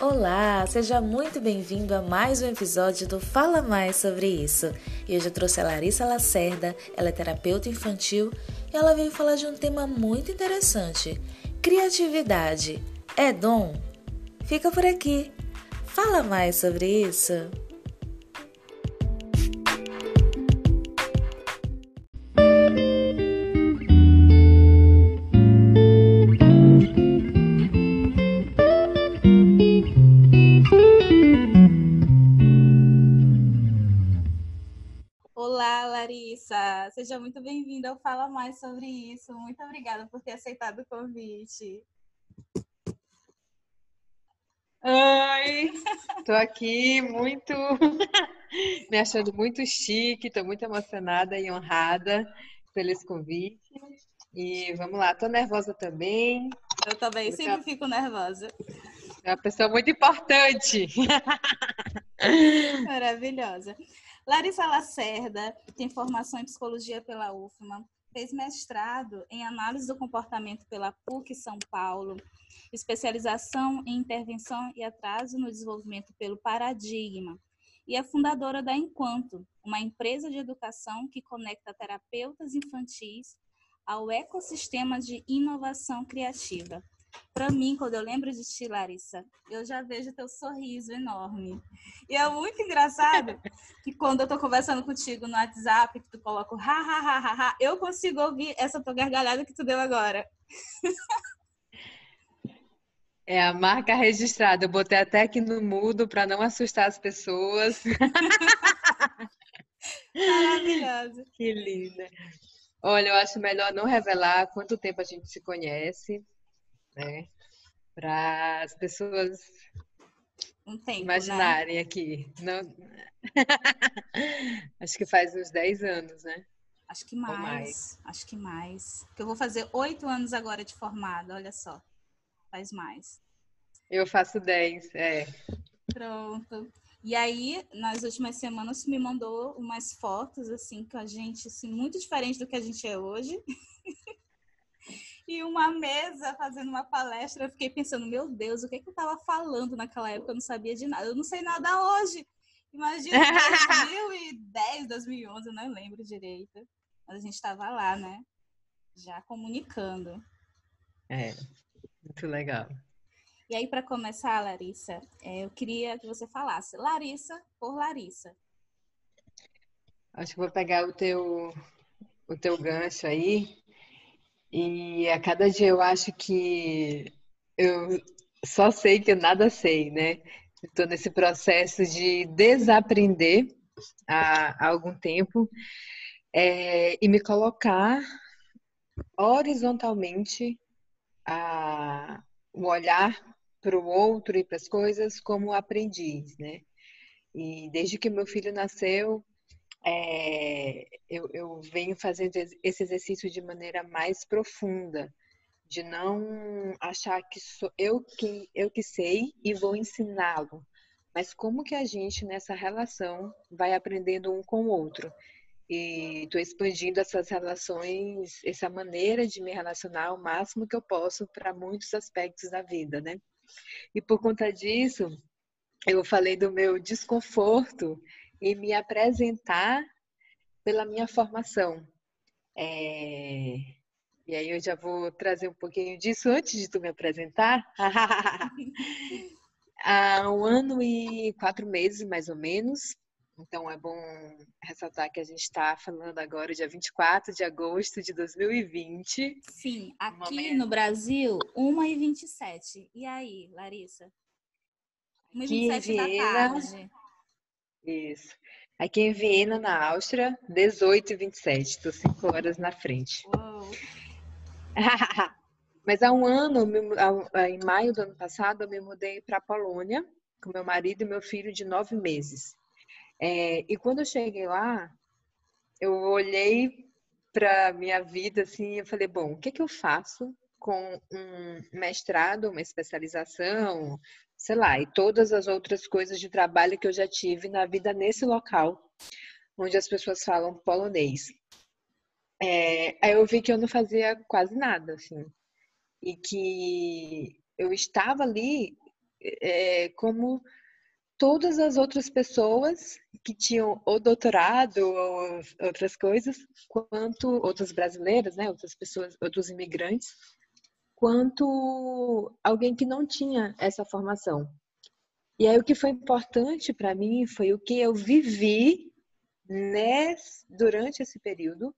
Olá, seja muito bem-vindo a mais um episódio do Fala Mais sobre isso. E hoje eu trouxe a Larissa Lacerda, ela é terapeuta infantil e ela veio falar de um tema muito interessante: criatividade. É dom? Fica por aqui. Fala mais sobre isso. Seja muito bem-vinda ao Fala Mais sobre isso. Muito obrigada por ter aceitado o convite. Oi, estou aqui muito me achando muito chique, estou muito emocionada e honrada pelo esse convite. E vamos lá, estou nervosa também. Eu também, sempre uma... fico nervosa. É uma pessoa muito importante. Maravilhosa. Larissa Lacerda tem formação em psicologia pela UFMA, fez mestrado em análise do comportamento pela PUC São Paulo, especialização em intervenção e atraso no desenvolvimento pelo Paradigma, e é fundadora da Enquanto, uma empresa de educação que conecta terapeutas infantis ao ecossistema de inovação criativa. Para mim, quando eu lembro de ti, Larissa, eu já vejo teu sorriso enorme. E é muito engraçado que quando eu tô conversando contigo no WhatsApp, que tu coloca ha, ha, ha, ha, ha, eu consigo ouvir essa tua gargalhada que tu deu agora. É a marca registrada. Eu botei até aqui no mudo para não assustar as pessoas. Maravilhosa. Que linda. Olha, eu acho melhor não revelar quanto tempo a gente se conhece né? Para as pessoas um tempo, imaginarem né? aqui. Não... Acho que faz uns 10 anos, né? Acho que mais, mais. Acho que mais. Porque eu vou fazer oito anos agora de formada, olha só. Faz mais. Eu faço 10, é. Pronto. E aí, nas últimas semanas, me mandou umas fotos, assim, com a gente, assim, muito diferente do que a gente é hoje. e uma mesa fazendo uma palestra. Eu fiquei pensando, meu Deus, o que, é que eu estava falando naquela época? Eu não sabia de nada. Eu não sei nada hoje. Imagina, 2010, 2011, eu não lembro direito. Mas a gente estava lá, né? Já comunicando. É, muito legal. E aí, para começar, Larissa, é, eu queria que você falasse Larissa por Larissa. Acho que vou pegar o teu, o teu gancho aí e a cada dia eu acho que eu só sei que eu nada sei, né? Estou nesse processo de desaprender há, há algum tempo é, e me colocar horizontalmente a, o olhar para o outro e para as coisas como aprendiz, né? E desde que meu filho nasceu, é, eu, eu venho fazendo esse exercício de maneira mais profunda, de não achar que sou eu que eu que sei e vou ensiná-lo, mas como que a gente nessa relação vai aprendendo um com o outro. E estou expandindo essas relações, essa maneira de me relacionar o máximo que eu posso para muitos aspectos da vida, né? E por conta disso, eu falei do meu desconforto e me apresentar pela minha formação. É... E aí eu já vou trazer um pouquinho disso antes de tu me apresentar. Há um ano e quatro meses, mais ou menos. Então é bom ressaltar que a gente está falando agora dia 24 de agosto de 2020. Sim, aqui no Brasil, 1h27. E aí, Larissa? 1h27 da tarde. Isso. Aqui em Viena, na Áustria, 18 e 27. Estou cinco horas na frente. Mas há um ano, em maio do ano passado, eu me mudei para a Polônia com meu marido e meu filho de nove meses. É, e quando eu cheguei lá, eu olhei para minha vida assim, eu falei, bom, o que, que eu faço com um mestrado, uma especialização, sei lá, e todas as outras coisas de trabalho que eu já tive na vida nesse local, onde as pessoas falam polonês. É, aí eu vi que eu não fazia quase nada, assim, e que eu estava ali é, como todas as outras pessoas que tinham ou doutorado ou outras coisas, quanto outras brasileiras, né, outras pessoas, outros imigrantes, quanto alguém que não tinha essa formação. E aí o que foi importante para mim foi o que eu vivi nesse, durante esse período,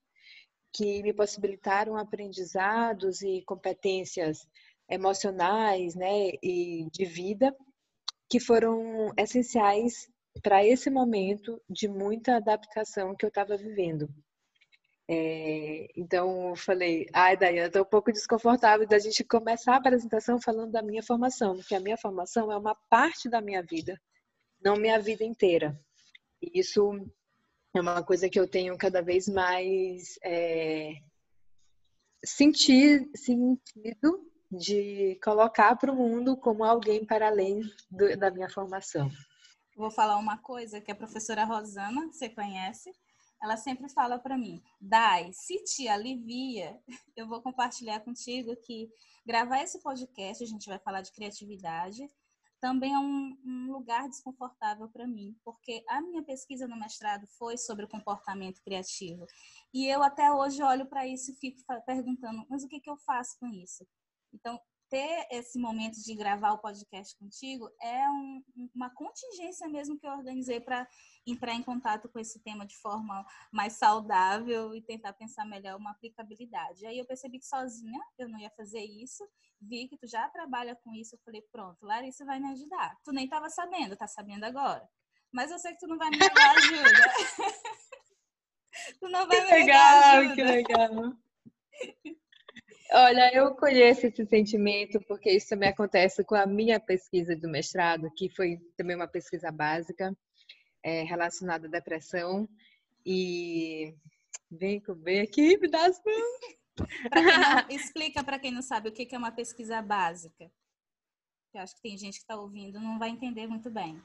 que me possibilitaram aprendizados e competências emocionais, né, e de vida, que foram essenciais para esse momento de muita adaptação que eu estava vivendo. É, então, eu falei, ai, Dayana, estou um pouco desconfortável da gente começar a apresentação falando da minha formação, porque a minha formação é uma parte da minha vida, não minha vida inteira. E isso é uma coisa que eu tenho cada vez mais é, sentido de colocar para o mundo como alguém para além do, da minha formação. Vou falar uma coisa que a professora Rosana, você conhece, ela sempre fala para mim, Dai, se te alivia, eu vou compartilhar contigo que gravar esse podcast, a gente vai falar de criatividade, também é um, um lugar desconfortável para mim, porque a minha pesquisa no mestrado foi sobre o comportamento criativo. E eu até hoje olho para isso e fico perguntando, mas o que, que eu faço com isso? Então, ter esse momento de gravar o podcast contigo é um, uma contingência mesmo que eu organizei para entrar em contato com esse tema de forma mais saudável e tentar pensar melhor uma aplicabilidade. Aí eu percebi que sozinha eu não ia fazer isso, vi que tu já trabalha com isso, eu falei, pronto, Larissa vai me ajudar. Tu nem estava sabendo, tá sabendo agora. Mas eu sei que tu não vai me dar ajuda. tu não vai que me dar ajuda. Que legal, que legal. Olha, eu conheço esse sentimento porque isso também acontece com a minha pesquisa do mestrado, que foi também uma pesquisa básica é, relacionada à depressão. E vem, vem aqui, me dá as mãos. Explica para quem não sabe o que é uma pesquisa básica. Eu acho que tem gente que está ouvindo não vai entender muito bem.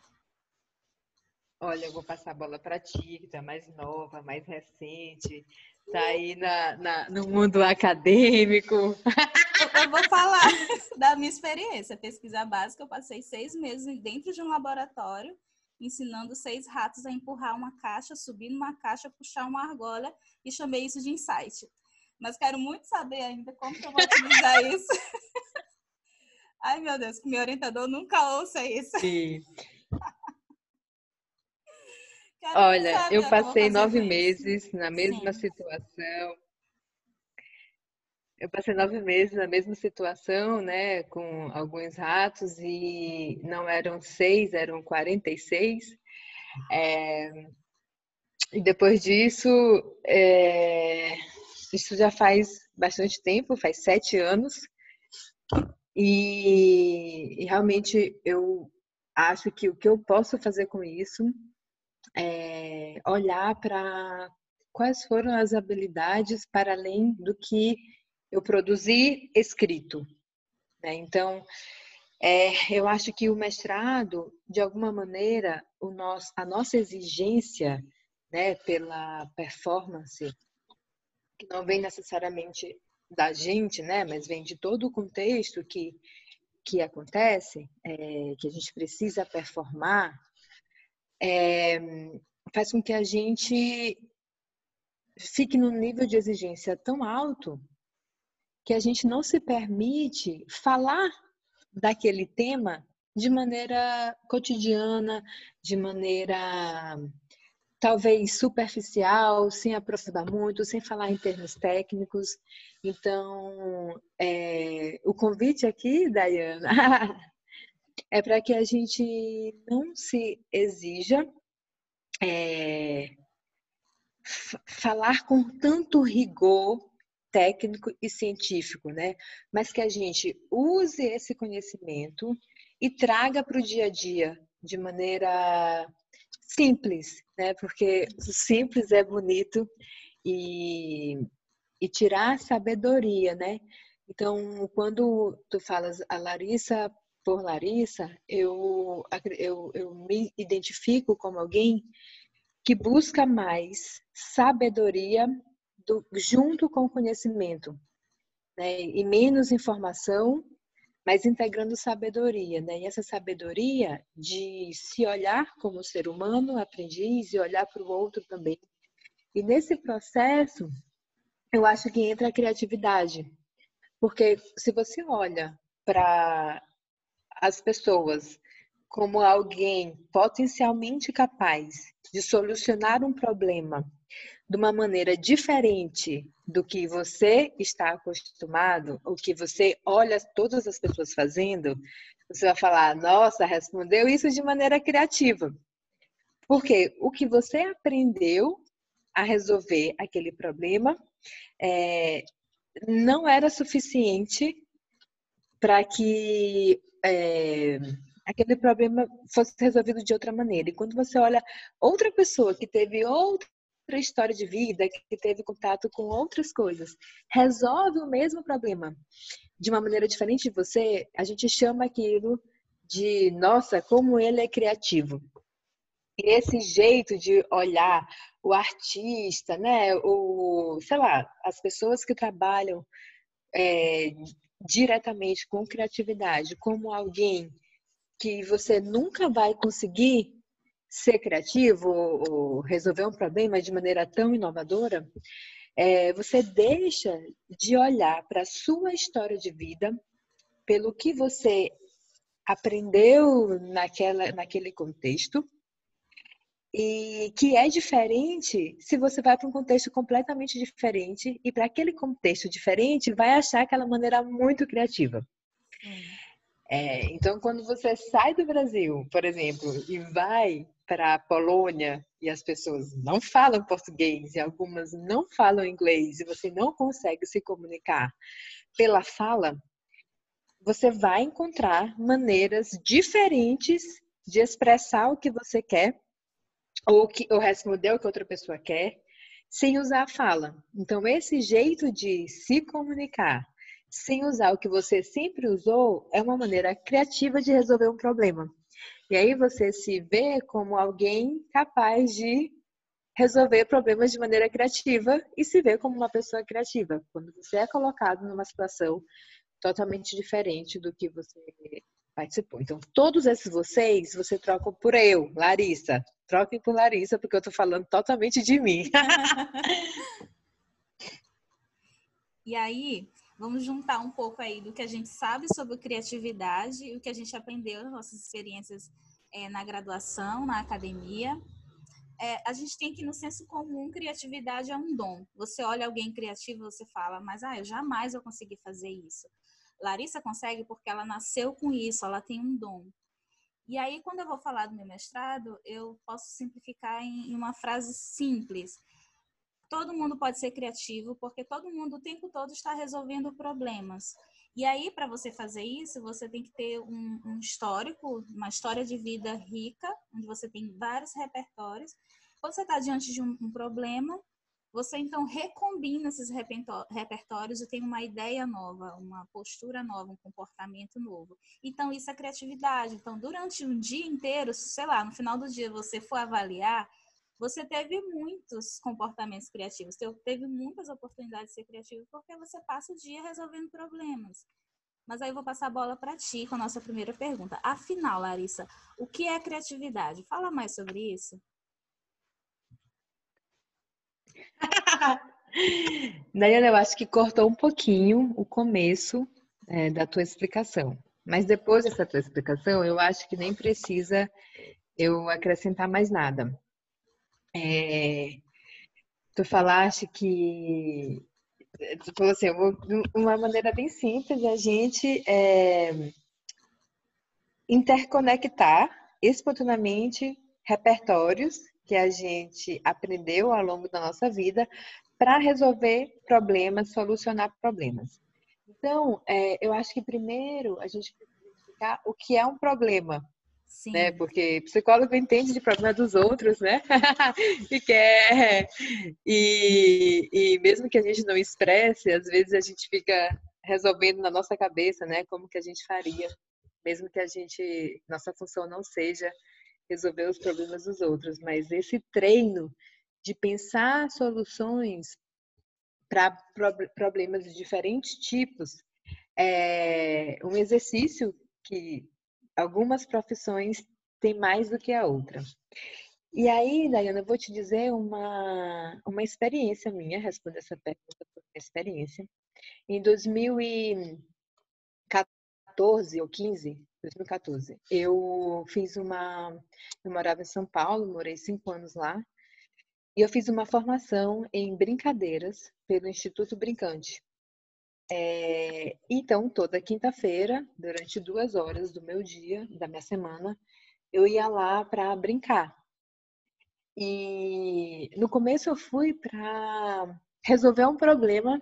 Olha, eu vou passar a bola para ti, que tá mais nova, mais recente, tá aí na, na, no mundo acadêmico. Eu vou falar da minha experiência. Pesquisa básica, eu passei seis meses dentro de um laboratório, ensinando seis ratos a empurrar uma caixa, subir numa caixa, puxar uma argola, e chamei isso de insight. Mas quero muito saber ainda como que eu vou utilizar isso. Ai, meu Deus, que meu orientador nunca ouça isso. Sim. Olha, eu passei nove meses na mesma Sim. situação. Eu passei nove meses na mesma situação, né, com alguns ratos e não eram seis, eram 46. É, e depois disso, é, isso já faz bastante tempo, faz sete anos. E, e realmente eu acho que o que eu posso fazer com isso é, olhar para quais foram as habilidades para além do que eu produzi escrito. Né? Então, é, eu acho que o mestrado, de alguma maneira, o nosso, a nossa exigência né, pela performance, que não vem necessariamente da gente, né, mas vem de todo o contexto que, que acontece, é, que a gente precisa performar, é, faz com que a gente fique num nível de exigência tão alto que a gente não se permite falar daquele tema de maneira cotidiana, de maneira talvez superficial, sem aprofundar muito, sem falar em termos técnicos. Então, é, o convite aqui, Dayana, é para que a gente não se exija é, falar com tanto rigor técnico e científico, né? Mas que a gente use esse conhecimento e traga para o dia a dia de maneira simples, né? Porque simples é bonito e, e tirar sabedoria, né? Então, quando tu falas a Larissa por Larissa, eu, eu, eu me identifico como alguém que busca mais sabedoria do, junto com conhecimento, né? e menos informação mas integrando sabedoria, né? E essa sabedoria de se olhar como ser humano, aprendiz, e olhar para o outro também. E nesse processo, eu acho que entra a criatividade. Porque se você olha para as pessoas como alguém potencialmente capaz de solucionar um problema de uma maneira diferente do que você está acostumado, o que você olha todas as pessoas fazendo, você vai falar: nossa, respondeu isso de maneira criativa. Porque o que você aprendeu a resolver aquele problema é, não era suficiente para que é, aquele problema fosse resolvido de outra maneira. E quando você olha outra pessoa que teve outra história de vida, que teve contato com outras coisas, resolve o mesmo problema de uma maneira diferente de você, a gente chama aquilo de, nossa, como ele é criativo. E esse jeito de olhar o artista, né, o, sei lá, as pessoas que trabalham é, diretamente com criatividade, como alguém que você nunca vai conseguir ser criativo ou resolver um problema de maneira tão inovadora, é, você deixa de olhar para a sua história de vida, pelo que você aprendeu naquela, naquele contexto, e que é diferente se você vai para um contexto completamente diferente e para aquele contexto diferente vai achar aquela maneira muito criativa. É, então, quando você sai do Brasil, por exemplo, e vai para a Polônia e as pessoas não falam português e algumas não falam inglês e você não consegue se comunicar pela fala, você vai encontrar maneiras diferentes de expressar o que você quer ou, que, ou responder o que outra pessoa quer, sem usar a fala. Então, esse jeito de se comunicar sem usar o que você sempre usou é uma maneira criativa de resolver um problema. E aí você se vê como alguém capaz de resolver problemas de maneira criativa e se vê como uma pessoa criativa. Quando você é colocado numa situação totalmente diferente do que você participou. Então, todos esses vocês, você troca por eu, Larissa. Troquem por Larissa, porque eu tô falando totalmente de mim. e aí, vamos juntar um pouco aí do que a gente sabe sobre criatividade e o que a gente aprendeu nas nossas experiências é, na graduação, na academia. É, a gente tem que, no senso comum, criatividade é um dom. Você olha alguém criativo, você fala, mas ah, eu jamais vou conseguir fazer isso. Larissa consegue porque ela nasceu com isso, ela tem um dom. E aí, quando eu vou falar do meu mestrado, eu posso simplificar em uma frase simples. Todo mundo pode ser criativo, porque todo mundo o tempo todo está resolvendo problemas. E aí, para você fazer isso, você tem que ter um, um, histórico, uma história de vida rica, onde você tem vários repertórios. Quando você está diante de um, um problema, você então recombina esses repertórios e tem uma ideia nova, uma postura nova, um comportamento novo. Então, isso é criatividade. Então, durante um dia inteiro, sei lá, no final do dia você for avaliar, você teve muitos comportamentos criativos, teve muitas oportunidades de ser criativo, porque você passa o dia resolvendo problemas. Mas aí eu vou passar a bola para ti com a nossa primeira pergunta. Afinal, Larissa, o que é criatividade? Fala mais sobre isso. Daniela, eu acho que cortou um pouquinho o começo é, da tua explicação. Mas depois dessa tua explicação, eu acho que nem precisa eu acrescentar mais nada. É, tu falaste que tu falou assim, vou, uma maneira bem simples a gente é, interconectar espontaneamente repertórios que a gente aprendeu ao longo da nossa vida para resolver problemas, solucionar problemas. Então, é, eu acho que primeiro a gente precisa explicar o que é um problema. Sim. Né? Porque psicólogo entende de problema dos outros, né? e quer. E, e mesmo que a gente não expresse, às vezes a gente fica resolvendo na nossa cabeça, né? Como que a gente faria, mesmo que a gente, nossa função não seja resolver os problemas dos outros, mas esse treino de pensar soluções para problemas de diferentes tipos é um exercício que algumas profissões têm mais do que a outra. E aí, Dayana, eu vou te dizer uma, uma experiência minha, responder essa pergunta por experiência. Em 2014 ou 15, 2014, eu fiz uma. Eu morava em São Paulo, morei cinco anos lá, e eu fiz uma formação em brincadeiras pelo Instituto Brincante. É, então, toda quinta-feira, durante duas horas do meu dia, da minha semana, eu ia lá para brincar. E no começo eu fui para resolver um problema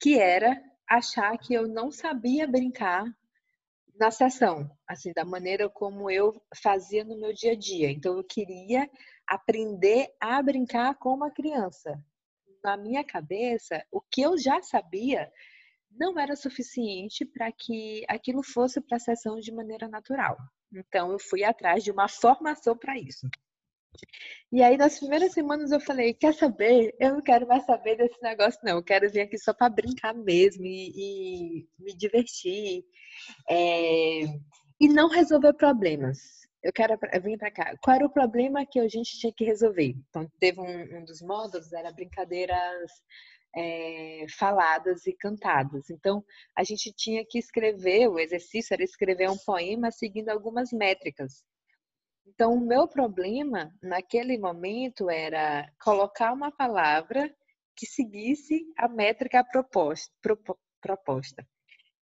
que era achar que eu não sabia brincar na sessão, assim, da maneira como eu fazia no meu dia a dia. Então eu queria aprender a brincar com uma criança. Na minha cabeça, o que eu já sabia não era suficiente para que aquilo fosse para a sessão de maneira natural. Então eu fui atrás de uma formação para isso. E aí, nas primeiras semanas, eu falei: quer saber? Eu não quero mais saber desse negócio, não. Eu quero vir aqui só para brincar mesmo e, e me divertir é, e não resolver problemas. Eu quero vir para cá. Qual era o problema que a gente tinha que resolver? Então, teve um, um dos módulos, era brincadeiras é, faladas e cantadas. Então, a gente tinha que escrever, o exercício era escrever um poema seguindo algumas métricas. Então, o meu problema naquele momento era colocar uma palavra que seguisse a métrica proposta. proposta.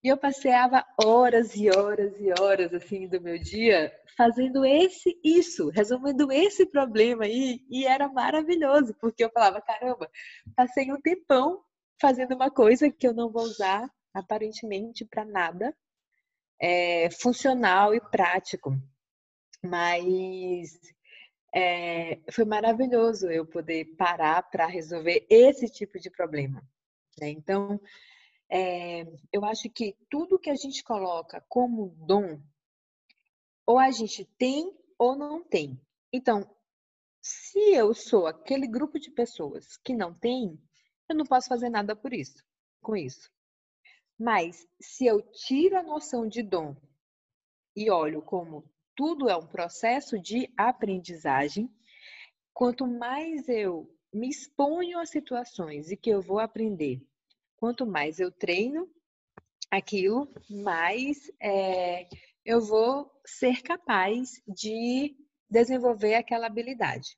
E eu passeava horas e horas e horas assim do meu dia fazendo esse isso, resolvendo esse problema aí, e era maravilhoso, porque eu falava, caramba, passei um tempão fazendo uma coisa que eu não vou usar aparentemente para nada, é, funcional e prático. Mas é, foi maravilhoso eu poder parar para resolver esse tipo de problema. Né? Então, é, eu acho que tudo que a gente coloca como dom, ou a gente tem ou não tem. Então, se eu sou aquele grupo de pessoas que não tem, eu não posso fazer nada por isso, com isso. Mas se eu tiro a noção de dom e olho como tudo é um processo de aprendizagem. Quanto mais eu me exponho a situações e que eu vou aprender, quanto mais eu treino aquilo, mais é, eu vou ser capaz de desenvolver aquela habilidade.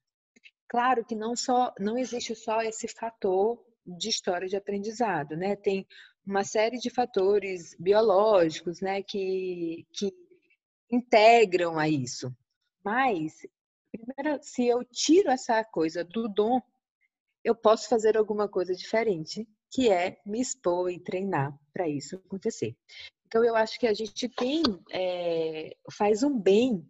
Claro que não só não existe só esse fator de história de aprendizado, né? Tem uma série de fatores biológicos, né, que, que integram a isso. Mas, primeiro, se eu tiro essa coisa do dom, eu posso fazer alguma coisa diferente, que é me expor e treinar para isso acontecer. Então, eu acho que a gente tem, é, faz um bem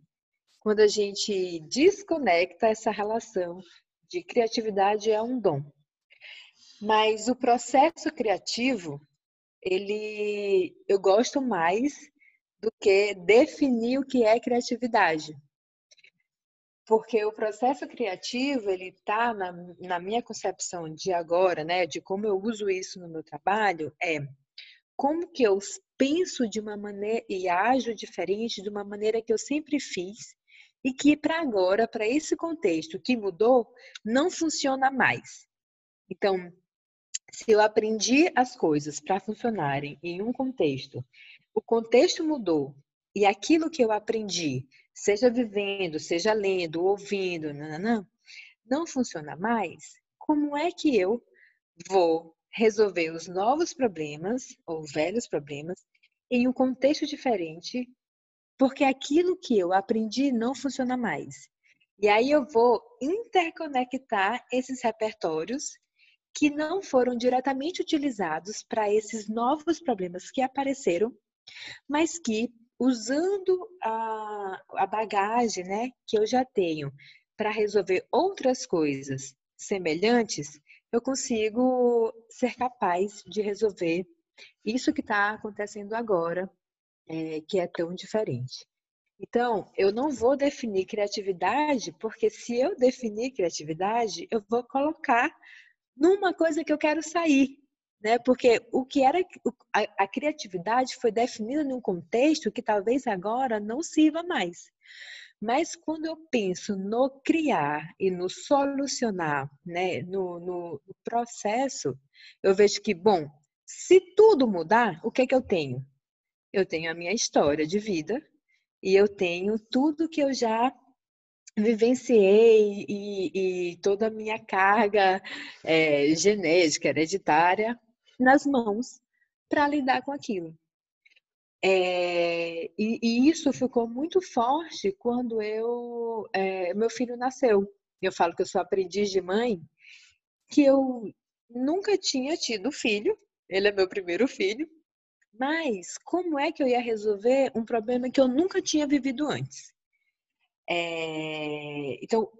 quando a gente desconecta essa relação de criatividade é um dom. Mas o processo criativo, ele eu gosto mais do que definir o que é criatividade. Porque o processo criativo, ele está na, na minha concepção de agora, né, de como eu uso isso no meu trabalho, é como que eu penso de uma maneira e ajo diferente de uma maneira que eu sempre fiz e que para agora, para esse contexto que mudou, não funciona mais. Então, se eu aprendi as coisas para funcionarem em um contexto o contexto mudou e aquilo que eu aprendi, seja vivendo, seja lendo, ouvindo, nananã, não funciona mais, como é que eu vou resolver os novos problemas ou velhos problemas em um contexto diferente, porque aquilo que eu aprendi não funciona mais. E aí eu vou interconectar esses repertórios que não foram diretamente utilizados para esses novos problemas que apareceram mas que usando a, a bagagem né, que eu já tenho para resolver outras coisas semelhantes, eu consigo ser capaz de resolver isso que está acontecendo agora, é, que é tão diferente. Então, eu não vou definir criatividade, porque se eu definir criatividade, eu vou colocar numa coisa que eu quero sair. Né? Porque o que era a, a criatividade foi definida num contexto que talvez agora não sirva mais. Mas quando eu penso no criar e no solucionar, né, no, no processo, eu vejo que, bom, se tudo mudar, o que é que eu tenho? Eu tenho a minha história de vida e eu tenho tudo que eu já vivenciei e, e toda a minha carga é, genética, hereditária, nas mãos para lidar com aquilo. É, e, e, isso ficou muito forte quando eu é, meu filho nasceu. Eu falo que eu sou aprendiz de mãe, que eu nunca tinha tido filho. Ele é meu primeiro filho. Mas como é que eu ia resolver um problema que eu nunca tinha vivido antes? É, então,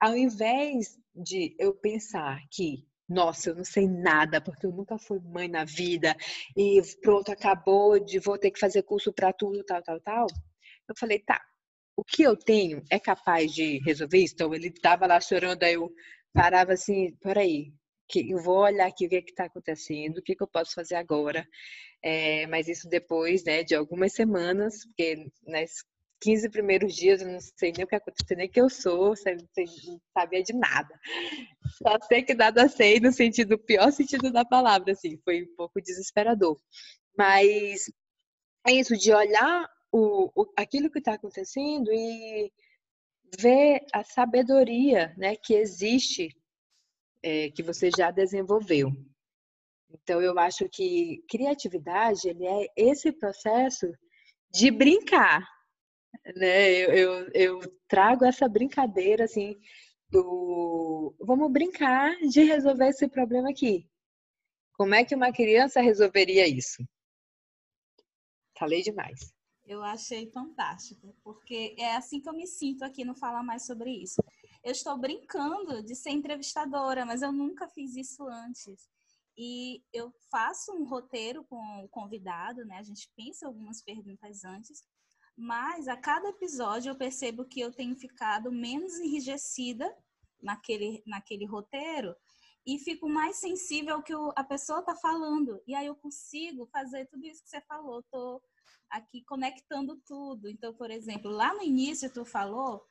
ao invés de eu pensar que nossa, eu não sei nada, porque eu nunca fui mãe na vida, e pronto, acabou de vou ter que fazer curso para tudo, tal, tal, tal. Eu falei, tá, o que eu tenho é capaz de resolver isso? Então ele estava lá chorando, aí eu parava assim, peraí, que eu vou olhar aqui o que é está acontecendo, o que, que eu posso fazer agora. É, mas isso depois né, de algumas semanas, porque nas 15 primeiros dias eu não sei nem o que aconteceu, nem que eu sou, não sabia de nada. Só sei que nada sei no sentido, pior sentido da palavra, assim, foi um pouco desesperador. Mas é isso, de olhar o, o aquilo que está acontecendo e ver a sabedoria né, que existe, é, que você já desenvolveu. Então, eu acho que criatividade ele é esse processo de brincar, né? Eu, eu, eu trago essa brincadeira assim do vamos brincar de resolver esse problema aqui. Como é que uma criança resolveria isso? Falei demais. Eu achei fantástico, porque é assim que eu me sinto aqui no Fala Mais sobre isso. Eu estou brincando de ser entrevistadora, mas eu nunca fiz isso antes. E eu faço um roteiro com o convidado, né? A gente pensa algumas perguntas antes, mas a cada episódio eu percebo que eu tenho ficado menos enrijecida naquele, naquele roteiro e fico mais sensível ao que a pessoa está falando. E aí eu consigo fazer tudo isso que você falou. Estou aqui conectando tudo. Então, por exemplo, lá no início tu falou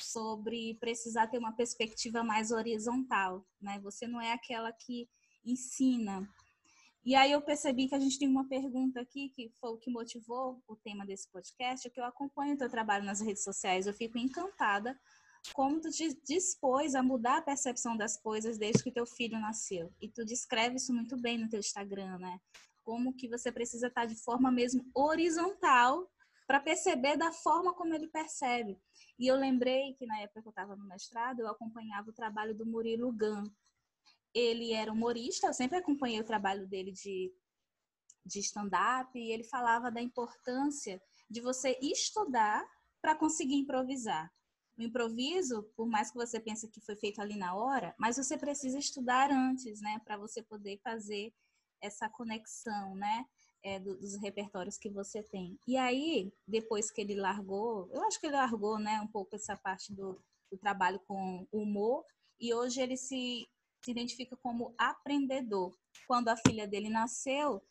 sobre precisar ter uma perspectiva mais horizontal, né? Você não é aquela que ensina, e aí eu percebi que a gente tem uma pergunta aqui que foi o que motivou o tema desse podcast, é que eu acompanho o teu trabalho nas redes sociais, eu fico encantada como tu te dispôs a mudar a percepção das coisas desde que teu filho nasceu. E tu descreve isso muito bem no teu Instagram, né? Como que você precisa estar de forma mesmo horizontal para perceber da forma como ele percebe. E eu lembrei que na época que eu estava no mestrado, eu acompanhava o trabalho do Murilo Gun, ele era humorista, eu sempre acompanhei o trabalho dele de, de stand-up, e ele falava da importância de você estudar para conseguir improvisar. O improviso, por mais que você pense que foi feito ali na hora, mas você precisa estudar antes, né, para você poder fazer essa conexão, né, é, dos repertórios que você tem. E aí, depois que ele largou, eu acho que ele largou, né, um pouco essa parte do, do trabalho com humor, e hoje ele se se identifica como aprendedor. Quando a filha dele nasceu,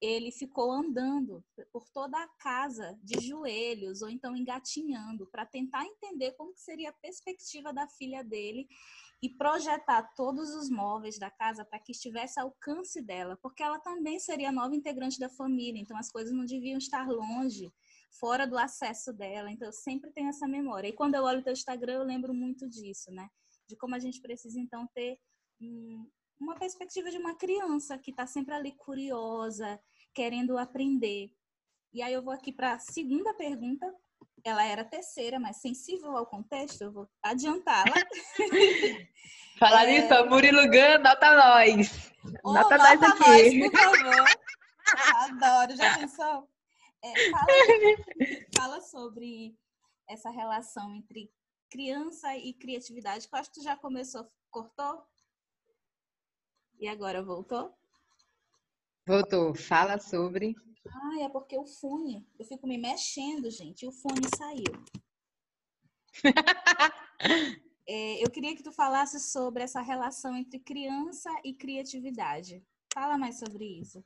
ele ficou andando por toda a casa de joelhos ou então engatinhando para tentar entender como seria a perspectiva da filha dele e projetar todos os móveis da casa para que estivesse ao alcance dela, porque ela também seria nova integrante da família, então as coisas não deviam estar longe, fora do acesso dela. Então eu sempre tenho essa memória. E quando eu olho o teu Instagram, eu lembro muito disso, né? De como a gente precisa então ter uma perspectiva de uma criança que está sempre ali curiosa, querendo aprender. E aí eu vou aqui para a segunda pergunta. Ela era terceira, mas sensível ao contexto, eu vou adiantá-la. Falar é... isso, Murilo Gun, nota nós. Oh, nota, nós aqui. Nós, por favor. Adoro, já pensou? É, fala, fala sobre essa relação entre criança e criatividade, que eu acho que tu já começou, cortou? E agora voltou? Voltou. Fala sobre. Ah, é porque o fone. Eu fico me mexendo, gente, e o fone saiu. é, eu queria que tu falasse sobre essa relação entre criança e criatividade. Fala mais sobre isso.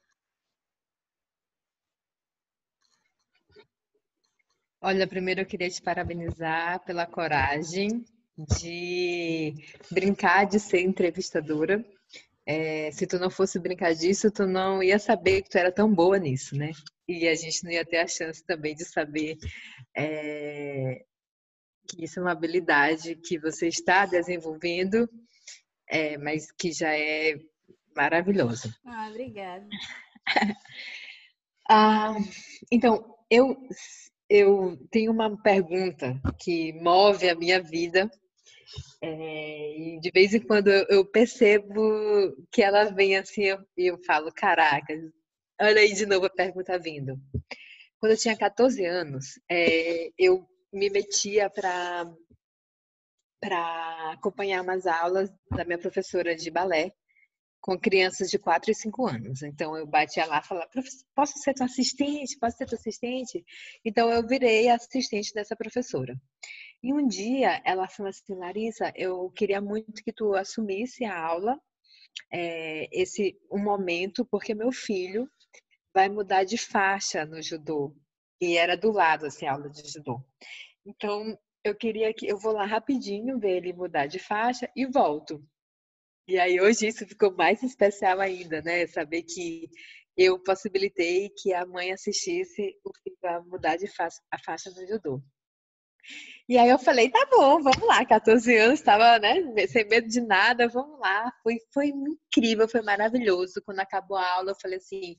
Olha, primeiro eu queria te parabenizar pela coragem de brincar de ser entrevistadora. É, se tu não fosse brincar disso, tu não ia saber que tu era tão boa nisso, né? E a gente não ia ter a chance também de saber é, que isso é uma habilidade que você está desenvolvendo, é, mas que já é maravilhosa. Ah, obrigada. ah, então, eu, eu tenho uma pergunta que move a minha vida. É, e de vez em quando eu percebo que ela vem assim, e eu, eu falo, caraca, olha aí de novo a pergunta vindo. Quando eu tinha 14 anos, é, eu me metia para para acompanhar umas aulas da minha professora de balé com crianças de 4 e 5 anos. Então eu batia lá e falava, posso ser tua assistente? Posso ser tua assistente? Então eu virei assistente dessa professora. E um dia ela falou assim, Larissa, eu queria muito que tu assumisse a aula, é, esse um momento, porque meu filho vai mudar de faixa no judô. E era do lado, assim, a aula de judô. Então, eu queria que eu vou lá rapidinho ver ele mudar de faixa e volto. E aí hoje isso ficou mais especial ainda, né? Saber que eu possibilitei que a mãe assistisse o filho a mudar de faixa, a faixa do judô. E aí eu falei, tá bom, vamos lá, 14 anos, estava né, sem medo de nada, vamos lá. Foi, foi incrível, foi maravilhoso. Quando acabou a aula, eu falei assim,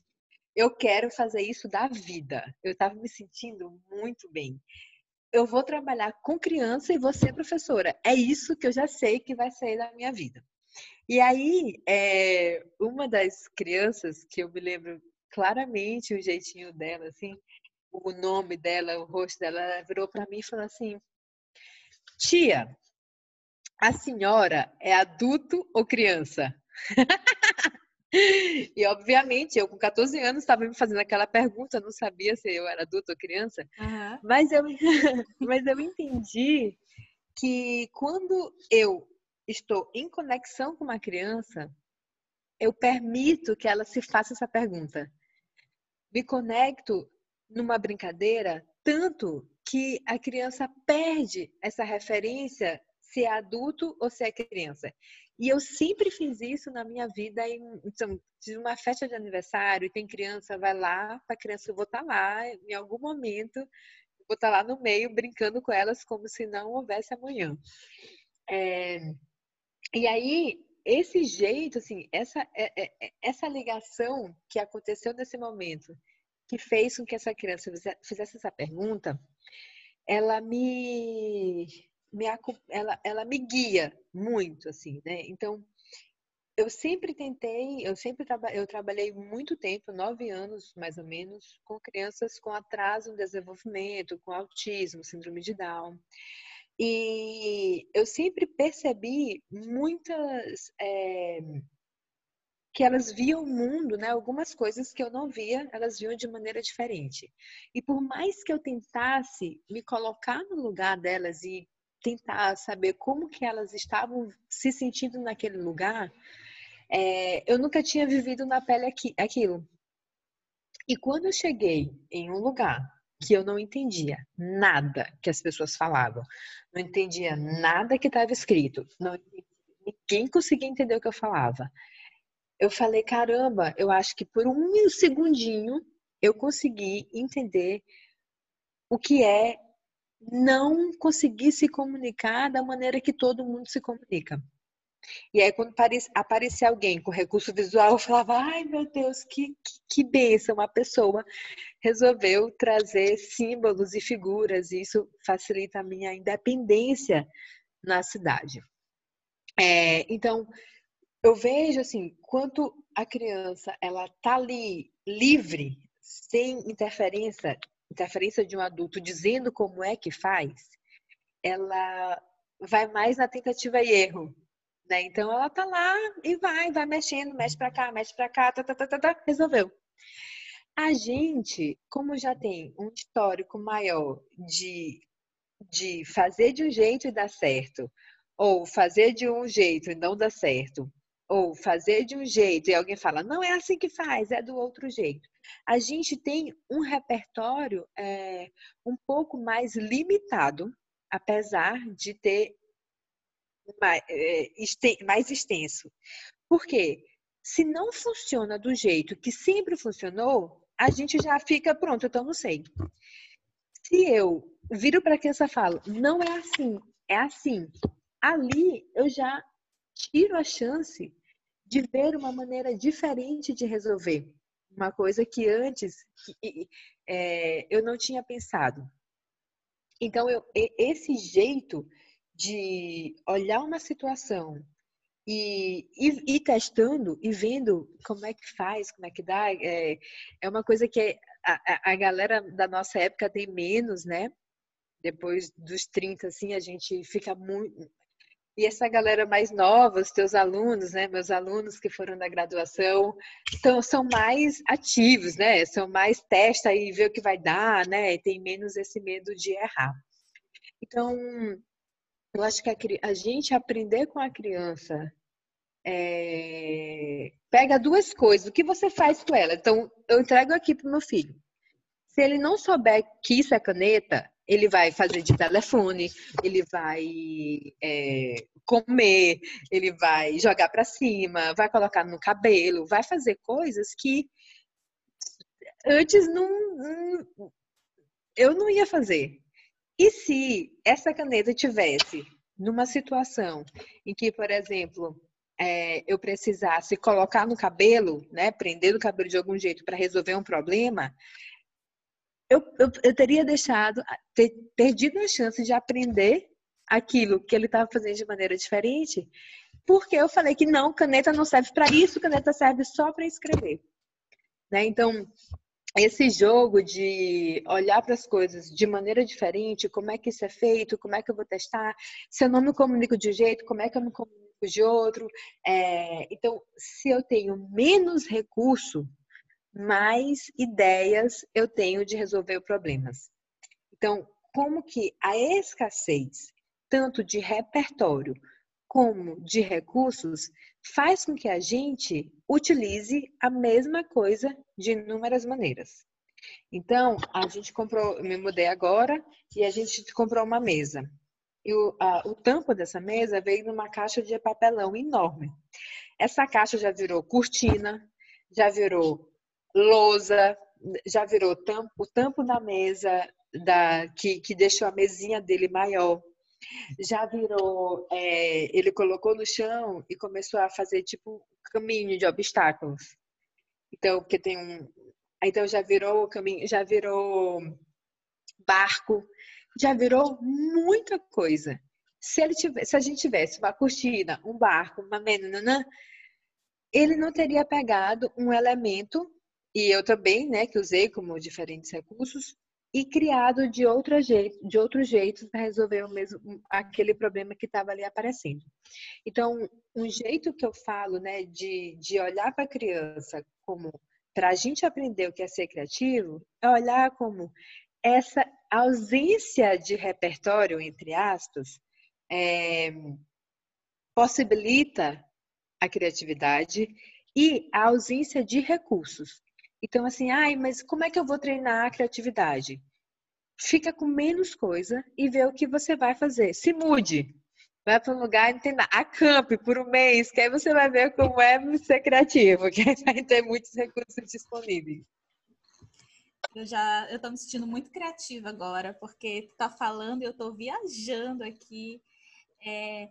eu quero fazer isso da vida. Eu estava me sentindo muito bem. Eu vou trabalhar com criança e você, professora. É isso que eu já sei que vai sair da minha vida. E aí, é, uma das crianças que eu me lembro claramente o jeitinho dela, assim, o nome dela, o rosto dela, virou para mim e falou assim: Tia, a senhora é adulto ou criança? E, obviamente, eu com 14 anos estava me fazendo aquela pergunta, não sabia se eu era adulto ou criança, uhum. mas, eu, mas eu entendi que quando eu estou em conexão com uma criança, eu permito que ela se faça essa pergunta. Me conecto numa brincadeira tanto que a criança perde essa referência se é adulto ou se é criança. E eu sempre fiz isso na minha vida. Em, então, de uma festa de aniversário, e tem criança, vai lá, para a criança, eu vou estar tá lá, em algum momento, vou estar tá lá no meio, brincando com elas como se não houvesse amanhã. É, e aí, esse jeito, assim, essa, é, é, é, essa ligação que aconteceu nesse momento, que fez com que essa criança fizesse essa pergunta, ela me me, ela, ela me guia muito, assim, né? Então, eu sempre tentei, eu sempre eu trabalhei muito tempo, nove anos mais ou menos, com crianças com atraso no desenvolvimento, com autismo, síndrome de Down. E eu sempre percebi muitas. É, que elas viam o mundo, né? Algumas coisas que eu não via, elas viam de maneira diferente. E por mais que eu tentasse me colocar no lugar delas e tentar saber como que elas estavam se sentindo naquele lugar, é, eu nunca tinha vivido na pele aqui, aquilo. E quando eu cheguei em um lugar que eu não entendia nada que as pessoas falavam, não entendia nada que estava escrito, não, ninguém conseguia entender o que eu falava. Eu falei, caramba, eu acho que por um segundinho eu consegui entender o que é não conseguir se comunicar da maneira que todo mundo se comunica. E aí, quando aparecia alguém com recurso visual, eu falava: ai meu Deus, que, que, que bênção! Uma pessoa resolveu trazer símbolos e figuras, e isso facilita a minha independência na cidade. É, então, eu vejo assim, quanto a criança ela tá ali livre, sem interferência interferência de um adulto dizendo como é que faz, ela vai mais na tentativa e erro. Né? Então ela tá lá e vai, vai mexendo, mexe para cá, mexe para cá, tá, tá, tá, tá, tá, resolveu. A gente, como já tem um histórico maior de, de fazer de um jeito e dar certo, ou fazer de um jeito e não dar certo, ou fazer de um jeito e alguém fala, não é assim que faz, é do outro jeito. A gente tem um repertório é, um pouco mais limitado, apesar de ter mais, é, mais extenso. Por quê? Se não funciona do jeito que sempre funcionou, a gente já fica pronto, então não sei. Se eu viro para criança e falo, não é assim, é assim, ali eu já tiro a chance de ver uma maneira diferente de resolver. Uma coisa que antes é, eu não tinha pensado. Então, eu, esse jeito de olhar uma situação e ir, testando e vendo como é que faz, como é que dá, é, é uma coisa que a, a galera da nossa época tem menos, né? Depois dos 30, assim, a gente fica muito. E essa galera mais nova, os teus alunos, né? Meus alunos que foram da graduação, são, são mais ativos, né? São mais testa e vê o que vai dar, né? E tem menos esse medo de errar. Então, eu acho que a, a gente aprender com a criança é, pega duas coisas. O que você faz com ela? Então, eu entrego aqui para o meu filho. Se ele não souber que isso é caneta, ele vai fazer de telefone, ele vai é, comer, ele vai jogar para cima, vai colocar no cabelo, vai fazer coisas que antes não, eu não ia fazer. E se essa caneta tivesse numa situação em que, por exemplo, é, eu precisasse colocar no cabelo, né, prender no cabelo de algum jeito para resolver um problema, eu, eu, eu, teria deixado, ter perdido a chance de aprender aquilo que ele estava fazendo de maneira diferente, porque eu falei que não, caneta não serve para isso, caneta serve só para escrever. Né? Então, esse jogo de olhar para as coisas de maneira diferente, como é que isso é feito, como é que eu vou testar, se eu não me comunico de um jeito, como é que eu me comunico de outro. É, então, se eu tenho menos recurso, mais ideias eu tenho de resolver problemas. Então, como que a escassez, tanto de repertório como de recursos, faz com que a gente utilize a mesma coisa de inúmeras maneiras. Então, a gente comprou, me mudei agora e a gente comprou uma mesa. E o, a, o tampo dessa mesa veio numa caixa de papelão enorme. Essa caixa já virou cortina, já virou lousa, já virou tampo, o tampo da mesa da, que, que deixou a mesinha dele maior já virou. É, ele colocou no chão e começou a fazer tipo caminho de obstáculos. Então, porque tem um. Então já virou caminho, já virou barco, já virou muita coisa. Se, ele tivesse, se a gente tivesse uma cortina, um barco, uma menina, ele não teria pegado um elemento, e eu também, né, que usei como diferentes recursos, e criado de outro jeito, de outro jeito para resolver o mesmo aquele problema que estava ali aparecendo. Então, um jeito que eu falo, né, de, de olhar para a criança como para a gente aprender o que é ser criativo, é olhar como essa ausência de repertório, entre aspas, é, possibilita a criatividade e a ausência de recursos. Então, assim, ai, mas como é que eu vou treinar a criatividade? Fica com menos coisa e vê o que você vai fazer. Se mude. Vai para um lugar e tenta acampe por um mês, que aí você vai ver como é ser criativo, que aí vai ter muitos recursos disponíveis. Eu já eu tô me sentindo muito criativa agora, porque tu tá falando e eu tô viajando aqui. É,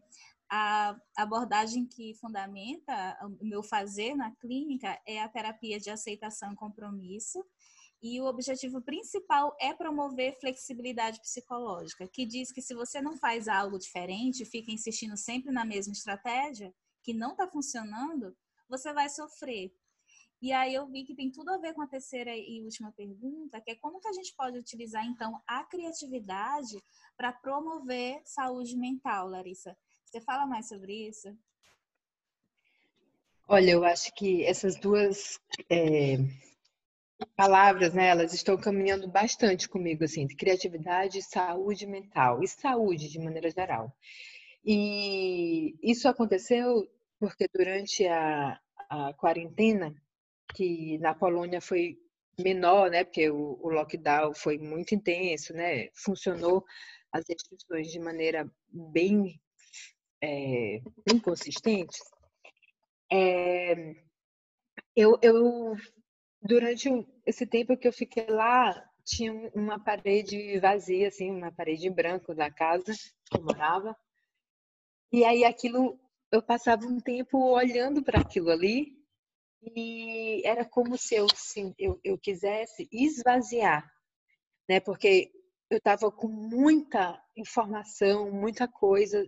a abordagem que fundamenta o meu fazer na clínica é a terapia de aceitação e compromisso. E o objetivo principal é promover flexibilidade psicológica, que diz que se você não faz algo diferente, fica insistindo sempre na mesma estratégia, que não está funcionando, você vai sofrer. E aí eu vi que tem tudo a ver com a terceira e última pergunta, que é como que a gente pode utilizar então a criatividade para promover saúde mental, Larissa? Você fala mais sobre isso? Olha, eu acho que essas duas é, palavras, né, elas estão caminhando bastante comigo, assim, de criatividade e saúde mental, e saúde de maneira geral. E isso aconteceu porque durante a, a quarentena, que na Polônia foi menor, né, porque o, o lockdown foi muito intenso, né, funcionou as restrições de maneira bem, é, bem consistente. É, eu, eu, durante esse tempo que eu fiquei lá, tinha uma parede vazia, assim, uma parede em branco da casa que eu morava. E aí aquilo, eu passava um tempo olhando para aquilo ali e era como se eu, assim, eu, eu quisesse esvaziar, né? Porque eu estava com muita informação, muita coisa,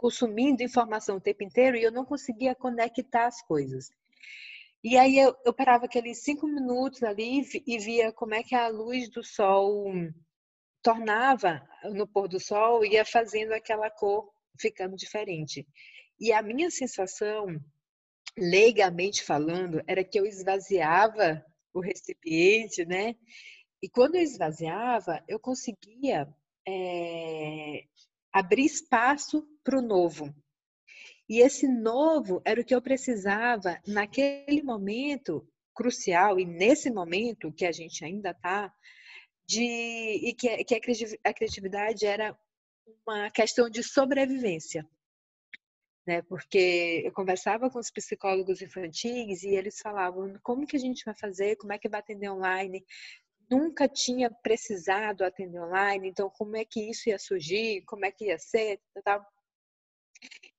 consumindo informação o tempo inteiro e eu não conseguia conectar as coisas. E aí eu, eu parava aqueles cinco minutos ali e via como é que a luz do sol tornava no pôr do sol ia fazendo aquela cor ficando diferente. E a minha sensação, leigamente falando, era que eu esvaziava o recipiente, né? E quando eu esvaziava, eu conseguia é, abrir espaço para o novo. E esse novo era o que eu precisava naquele momento crucial e nesse momento que a gente ainda está, de e que, que a criatividade era uma questão de sobrevivência. Né? Porque eu conversava com os psicólogos infantis e eles falavam como que a gente vai fazer, como é que vai atender online. Nunca tinha precisado atender online, então como é que isso ia surgir, como é que ia ser, tal.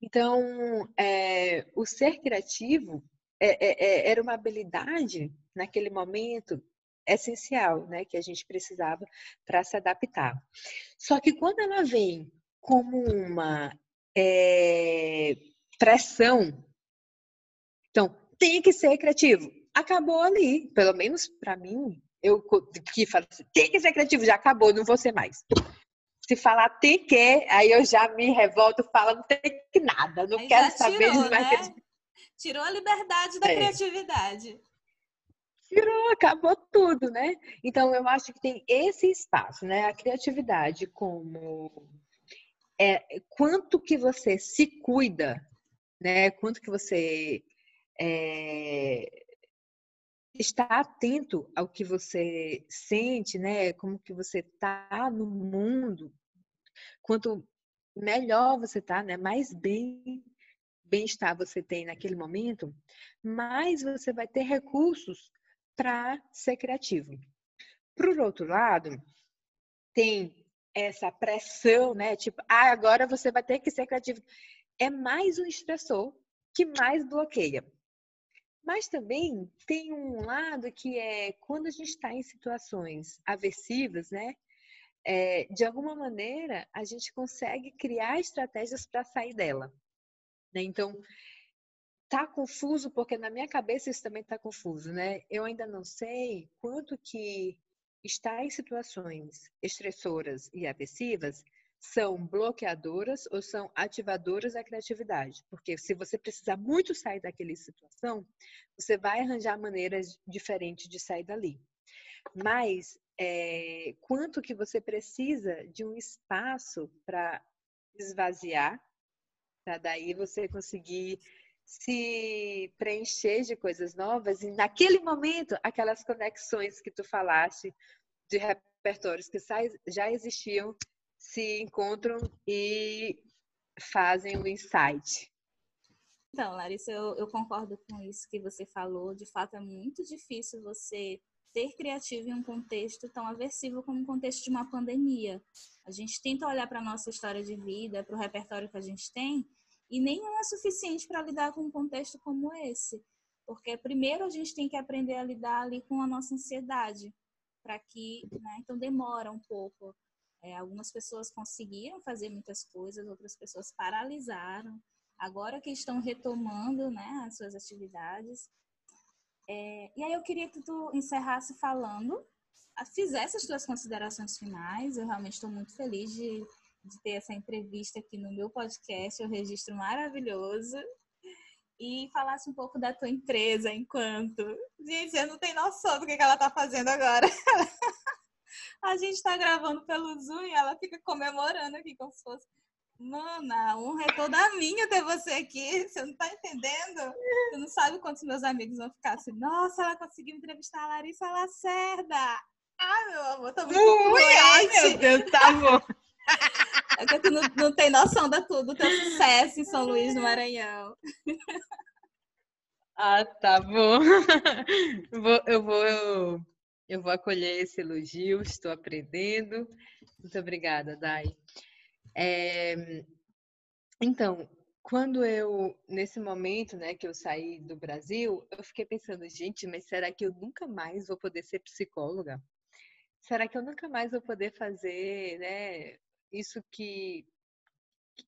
Então, é, o ser criativo é, é, é, era uma habilidade, naquele momento, essencial, né, que a gente precisava para se adaptar. Só que quando ela vem como uma é, pressão, então tem que ser criativo. Acabou ali, pelo menos para mim, eu que falo assim, tem que ser criativo, já acabou, não vou ser mais se falar tem que, aí eu já me revolto, falo não tem que nada, não aí quero saber tirou, mais. Né? Tirou a liberdade da é. criatividade. Tirou, acabou tudo, né? Então eu acho que tem esse espaço, né? A criatividade como é quanto que você se cuida, né? Quanto que você é, estar atento ao que você sente, né? Como que você está no mundo. Quanto melhor você está, né? Mais bem bem-estar você tem naquele momento, mais você vai ter recursos para ser criativo. Por outro lado, tem essa pressão, né? Tipo, ah, agora você vai ter que ser criativo. É mais um estressor que mais bloqueia. Mas também tem um lado que é quando a gente está em situações aversivas, né? É, de alguma maneira a gente consegue criar estratégias para sair dela. Né? Então, tá confuso porque na minha cabeça isso também está confuso, né? Eu ainda não sei quanto que estar em situações estressoras e aversivas são bloqueadoras ou são ativadoras da criatividade. Porque se você precisar muito sair daquela situação, você vai arranjar maneiras diferentes de sair dali. Mas é, quanto que você precisa de um espaço para esvaziar, para daí você conseguir se preencher de coisas novas e naquele momento aquelas conexões que tu falaste de repertórios que já existiam se encontram e fazem o insight. Então, Larissa, eu, eu, concordo com isso que você falou. De fato, é muito difícil você ser criativo em um contexto tão aversivo como o contexto de uma pandemia. A gente tenta olhar para a nossa história de vida, para o repertório que a gente tem, e nenhum é suficiente para lidar com um contexto como esse. Porque primeiro a gente tem que aprender a lidar ali com a nossa ansiedade, para que, né, então demora um pouco. É, algumas pessoas conseguiram fazer muitas coisas, outras pessoas paralisaram. Agora que estão retomando né, as suas atividades. É, e aí eu queria que tu encerrasse falando, fizesse as tuas considerações finais. Eu realmente estou muito feliz de, de ter essa entrevista aqui no meu podcast, é um registro maravilhoso. E falasse um pouco da tua empresa enquanto. Gente, eu não tenho noção do que ela está fazendo agora. A gente está gravando pelo Zoom e ela fica comemorando aqui como se fosse. Mana, a honra é toda minha ter você aqui. Você não tá entendendo? Você não sabe quantos meus amigos vão ficar assim. Nossa, ela conseguiu entrevistar a Larissa Lacerda. Ah, meu amor, tô muito Ui, ai, meu Deus, tá bom. É que tu não, não tem noção da tudo, do teu sucesso em São Luís do Maranhão. Ah, tá bom. Vou, eu vou eu, vou acolher esse elogio, estou aprendendo. Muito obrigada, Dai. É, então, quando eu, nesse momento, né, que eu saí do Brasil, eu fiquei pensando, gente, mas será que eu nunca mais vou poder ser psicóloga? Será que eu nunca mais vou poder fazer, né, isso que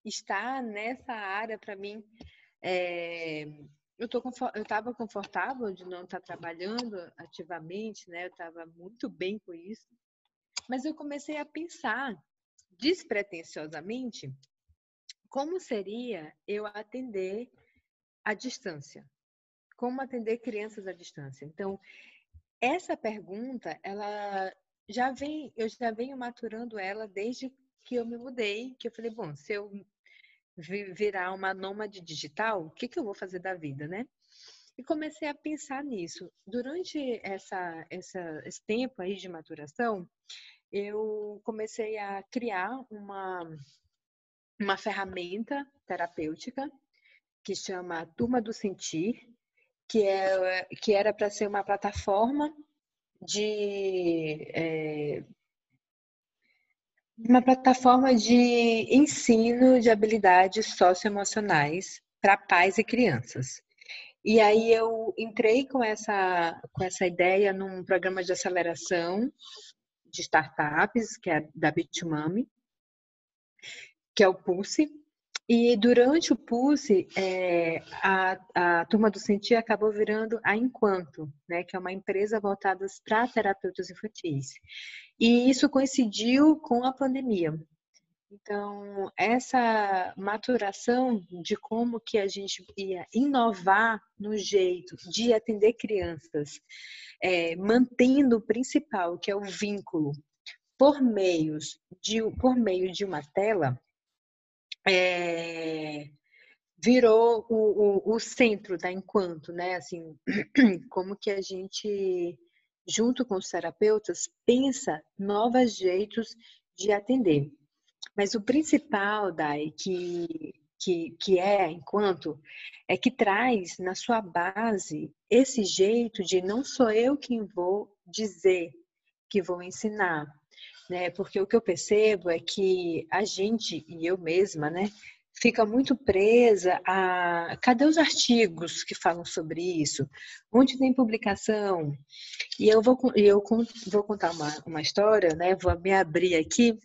está nessa área para mim? É, eu tô eu estava confortável de não estar tá trabalhando ativamente, né? Eu estava muito bem com isso, mas eu comecei a pensar despretensiosamente como seria eu atender à distância, como atender crianças à distância. Então, essa pergunta, ela já vem, eu já venho maturando ela desde que eu me mudei, que eu falei, bom, se eu virar uma nômade digital, o que, que eu vou fazer da vida, né? E comecei a pensar nisso. Durante essa, essa, esse tempo aí de maturação, eu comecei a criar uma, uma ferramenta terapêutica que chama Turma do Sentir, que, é, que era para ser uma plataforma de é, uma plataforma de ensino de habilidades socioemocionais para pais e crianças. E aí eu entrei com essa, com essa ideia num programa de aceleração de startups, que é da Bitumami, que é o Pulse. E durante o Pulse, é, a, a turma do Sentir acabou virando a Enquanto, né, que é uma empresa voltada para terapeutas infantis. E isso coincidiu com a pandemia. Então, essa maturação de como que a gente ia inovar no jeito de atender crianças, é, mantendo o principal, que é o vínculo, por, meios de, por meio de uma tela, é, virou o, o, o, centro da enquanto, né? Assim, como que a gente, junto com os terapeutas, pensa novos jeitos de atender. Mas o principal, Dai, que, que, que é enquanto, é que traz na sua base esse jeito de não sou eu quem vou dizer, que vou ensinar, né? Porque o que eu percebo é que a gente, e eu mesma, né, fica muito presa a cadê os artigos que falam sobre isso? Onde tem publicação? E eu vou, eu vou contar uma, uma história, né? Vou me abrir aqui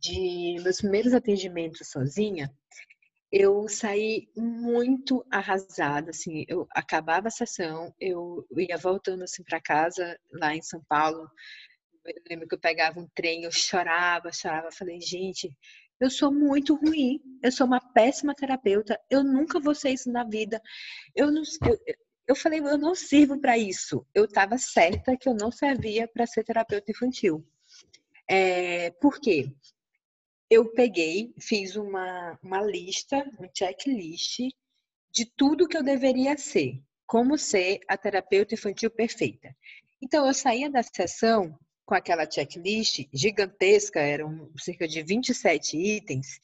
de meus primeiros atendimentos sozinha, eu saí muito arrasada, assim, eu acabava a sessão, eu ia voltando assim para casa lá em São Paulo, eu lembro que eu pegava um trem, eu chorava, chorava, falei, gente, eu sou muito ruim, eu sou uma péssima terapeuta, eu nunca vou ser isso na vida. Eu não, eu, eu falei, eu não sirvo para isso. Eu estava certa que eu não servia para ser terapeuta infantil. É, por quê? eu peguei, fiz uma, uma lista, um checklist de tudo que eu deveria ser, como ser a terapeuta infantil perfeita. Então, eu saía da sessão com aquela checklist gigantesca, eram cerca de 27 itens,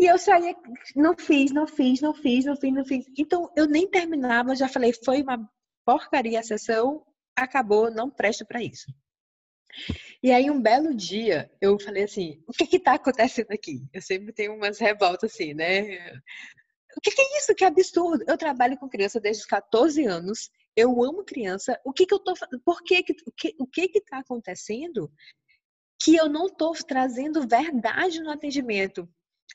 e eu saía, não fiz, não fiz, não fiz, não fiz, não fiz. Então, eu nem terminava, já falei, foi uma porcaria a sessão, acabou, não presto para isso. E aí, um belo dia, eu falei assim: o que que tá acontecendo aqui? Eu sempre tenho umas revoltas assim, né? O que, que é isso? Que absurdo! Eu trabalho com criança desde os 14 anos, eu amo criança. O que que eu tô Por que que, o que, o que que tá acontecendo que eu não tô trazendo verdade no atendimento?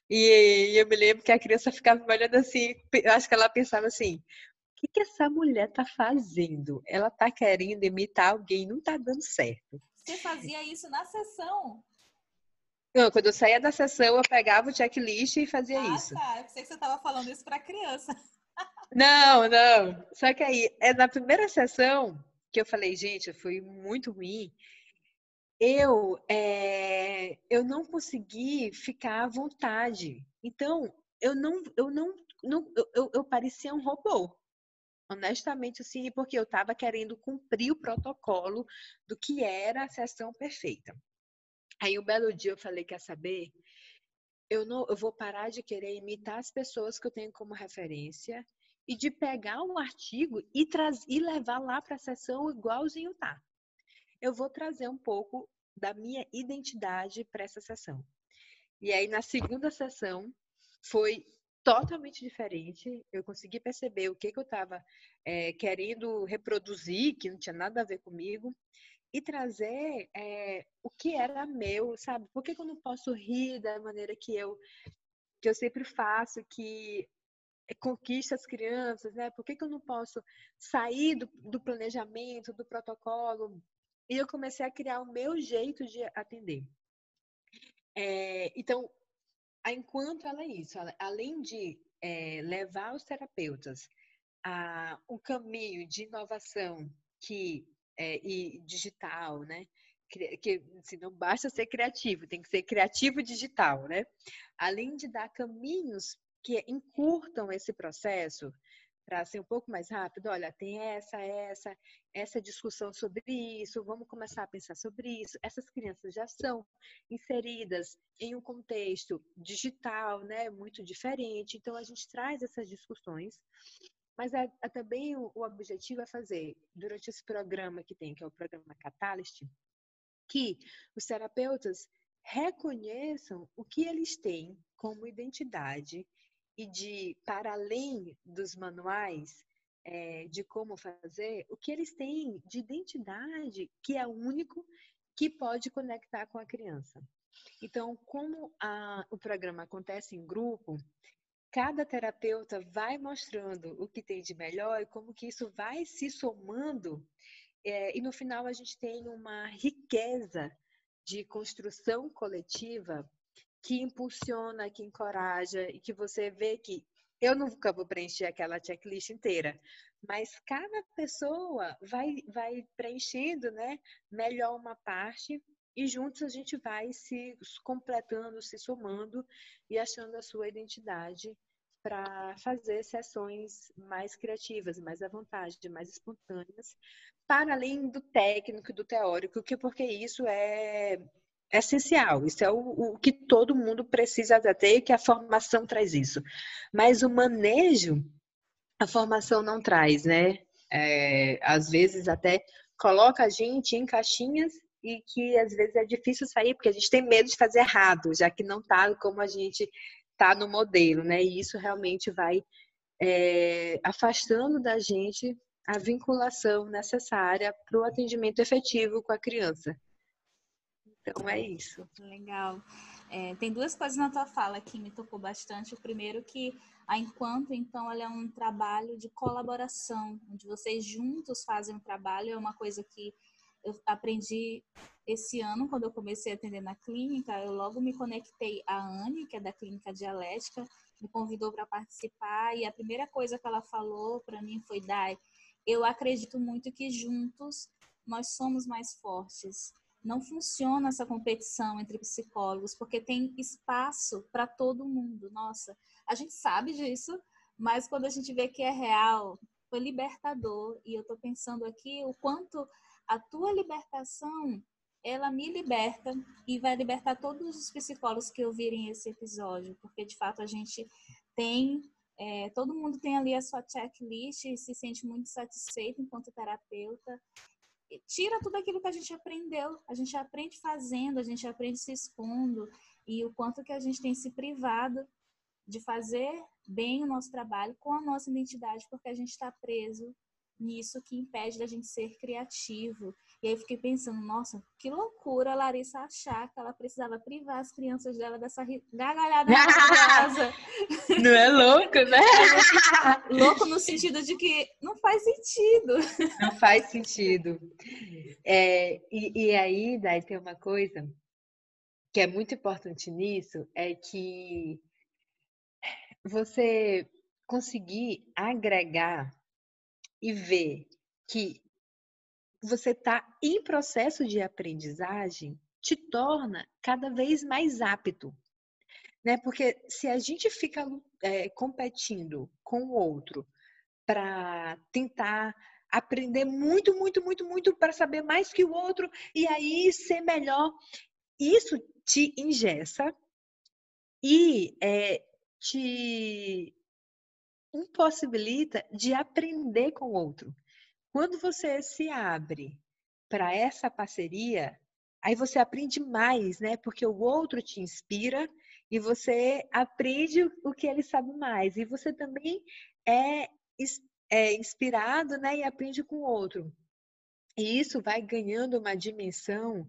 E eu me lembro que a criança ficava me olhando assim, eu acho que ela pensava assim: o que, que essa mulher tá fazendo? Ela tá querendo imitar alguém, não tá dando certo. Você fazia isso na sessão? Não, quando eu saía da sessão, eu pegava o checklist e fazia ah, isso. Tá, eu pensei que você estava falando isso para criança. Não, não. Só que aí, é na primeira sessão que eu falei, gente, foi muito ruim. eu, é, eu não consegui ficar à vontade. Então, eu não, eu não, não eu, eu parecia um robô. Honestamente, assim, porque eu estava querendo cumprir o protocolo do que era a sessão perfeita. Aí, um belo dia, eu falei: quer saber? Eu, não, eu vou parar de querer imitar as pessoas que eu tenho como referência e de pegar um artigo e, e levar lá para a sessão igualzinho tá. Eu vou trazer um pouco da minha identidade para essa sessão. E aí, na segunda sessão, foi totalmente diferente. Eu consegui perceber o que, que eu estava é, querendo reproduzir, que não tinha nada a ver comigo, e trazer é, o que era meu, sabe? Por que, que eu não posso rir da maneira que eu, que eu sempre faço, que conquista as crianças, né? Por que, que eu não posso sair do, do planejamento, do protocolo? E eu comecei a criar o meu jeito de atender. É, então, enquanto ela é isso, além de é, levar os terapeutas a um caminho de inovação que é, e digital, né? Que assim, não basta ser criativo, tem que ser criativo digital, né? Além de dar caminhos que encurtam esse processo, para ser um pouco mais rápido, olha, tem essa, essa, essa discussão sobre isso, vamos começar a pensar sobre isso. Essas crianças já são inseridas em um contexto digital, né, muito diferente, então a gente traz essas discussões, mas é, é também o, o, objetivo é fazer, durante esse programa que tem, que é o programa Catalyst, que os terapeutas reconheçam o que eles têm como identidade e de, para além dos manuais é, de como fazer, o que eles têm de identidade que é único que pode conectar com a criança. Então, como a, o programa acontece em grupo, cada terapeuta vai mostrando o que tem de melhor e como que isso vai se somando é, e no final a gente tem uma riqueza de construção coletiva que impulsiona, que encoraja e que você vê que eu nunca vou preencher aquela checklist inteira, mas cada pessoa vai, vai preenchendo né, melhor uma parte e juntos a gente vai se completando, se somando e achando a sua identidade para fazer sessões mais criativas, mais à vontade, mais espontâneas, para além do técnico e do teórico, que porque isso é essencial. Isso é o, o, que todo mundo precisa ter, que a formação traz isso. Mas o manejo, a formação não traz, né? É, às vezes até coloca a gente em caixinhas e que às vezes é difícil sair porque a gente tem medo de fazer errado, já que não está como a gente está no modelo, né? E isso realmente vai é, afastando da gente a vinculação necessária para o atendimento efetivo com a criança. Então é isso. Legal. É, tem duas coisas na tua fala que me tocou bastante. O primeiro que a Enquanto, então, ela é um trabalho de colaboração, onde vocês juntos fazem um trabalho. É uma coisa que eu aprendi esse ano, quando eu comecei a atender na clínica. Eu logo me conectei à Anne, que é da Clínica Dialética, me convidou para participar. E a primeira coisa que ela falou para mim foi: Dai, eu acredito muito que juntos nós somos mais fortes não funciona essa competição entre psicólogos, porque tem espaço para todo mundo. Nossa, a gente sabe disso, mas quando a gente vê que é real, foi libertador. E eu estou pensando aqui o quanto a tua libertação, ela me liberta e vai libertar todos os psicólogos que ouvirem esse episódio, porque de fato a gente tem é, todo mundo tem ali a sua checklist e se sente muito satisfeito enquanto terapeuta tira tudo aquilo que a gente aprendeu. A gente aprende fazendo, a gente aprende se expondo e o quanto que a gente tem se privado de fazer bem o nosso trabalho com a nossa identidade, porque a gente está preso nisso que impede da gente ser criativo. E aí eu fiquei pensando, nossa, que loucura a Larissa achar que ela precisava privar as crianças dela dessa gargalhada maravilhosa. Não é louco, né? É louco no sentido de que não faz sentido. Não faz sentido. É, e, e aí, daí tem uma coisa que é muito importante nisso, é que você conseguir agregar e ver que você está em processo de aprendizagem te torna cada vez mais apto. Né? Porque se a gente fica é, competindo com o outro para tentar aprender muito, muito, muito, muito para saber mais que o outro e aí ser melhor, isso te ingessa e é, te impossibilita de aprender com o outro. Quando você se abre para essa parceria, aí você aprende mais, né? Porque o outro te inspira e você aprende o que ele sabe mais. E você também é, é inspirado, né? E aprende com o outro. E isso vai ganhando uma dimensão